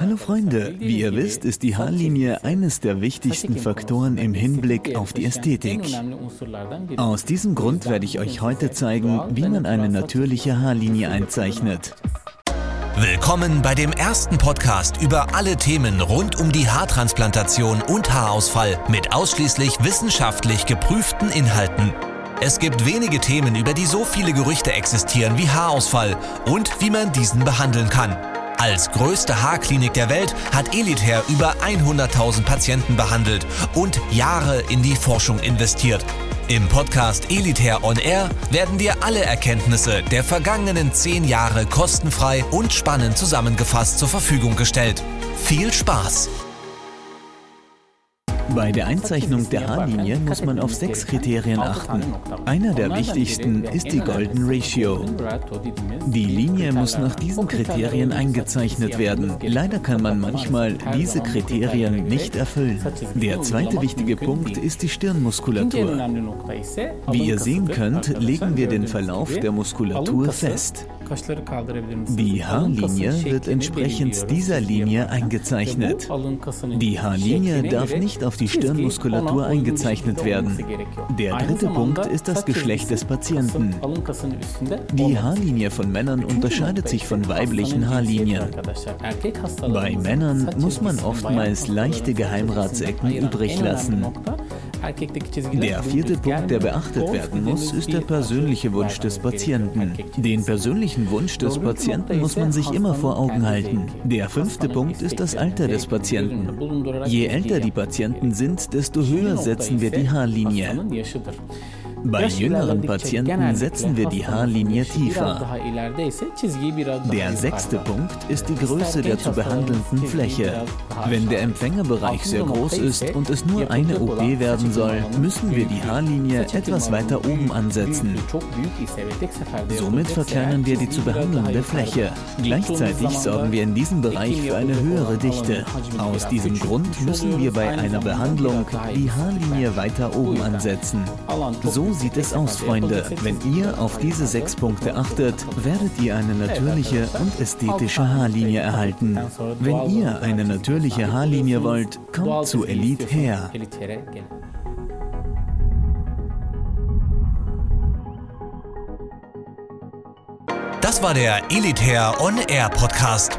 Hallo Freunde, wie ihr wisst, ist die Haarlinie eines der wichtigsten Faktoren im Hinblick auf die Ästhetik. Aus diesem Grund werde ich euch heute zeigen, wie man eine natürliche Haarlinie einzeichnet. Willkommen bei dem ersten Podcast über alle Themen rund um die Haartransplantation und Haarausfall mit ausschließlich wissenschaftlich geprüften Inhalten. Es gibt wenige Themen, über die so viele Gerüchte existieren wie Haarausfall und wie man diesen behandeln kann. Als größte Haarklinik der Welt hat Elitair über 100.000 Patienten behandelt und Jahre in die Forschung investiert. Im Podcast Elitair On Air werden dir alle Erkenntnisse der vergangenen 10 Jahre kostenfrei und spannend zusammengefasst zur Verfügung gestellt. Viel Spaß! Bei der Einzeichnung der Haarlinie muss man auf sechs Kriterien achten. Einer der wichtigsten ist die Golden Ratio. Die Linie muss nach diesen Kriterien eingezeichnet werden. Leider kann man manchmal diese Kriterien nicht erfüllen. Der zweite wichtige Punkt ist die Stirnmuskulatur. Wie ihr sehen könnt, legen wir den Verlauf der Muskulatur fest. Die Haarlinie wird entsprechend dieser Linie eingezeichnet. Die Haarlinie darf nicht auf die Stirnmuskulatur eingezeichnet werden. Der dritte Punkt ist das Geschlecht des Patienten. Die Haarlinie von Männern unterscheidet sich von weiblichen Haarlinien. Bei Männern muss man oftmals leichte Geheimratsecken übrig lassen. Der vierte Punkt, der beachtet werden muss, ist der persönliche Wunsch des Patienten. Den persönlichen Wunsch des Patienten muss man sich immer vor Augen halten. Der fünfte Punkt ist das Alter des Patienten. Je älter die Patienten sind, desto höher setzen wir die Haarlinie. Bei jüngeren Patienten setzen wir die Haarlinie tiefer. Der sechste Punkt ist die Größe der zu behandelnden Fläche. Wenn der Empfängerbereich sehr groß ist und es nur eine OP werden soll, müssen wir die Haarlinie etwas weiter oben ansetzen. Somit verkleinern wir die zu behandelnde Fläche. Gleichzeitig sorgen wir in diesem Bereich für eine höhere Dichte. Aus diesem Grund müssen wir bei einer Behandlung die Haarlinie weiter oben ansetzen. So sieht es aus, Freunde. Wenn ihr auf diese sechs Punkte achtet, werdet ihr eine natürliche und ästhetische Haarlinie erhalten. Wenn ihr eine natürliche Haarlinie wollt, kommt zu Elite her. Das war der Elitair On Air Podcast.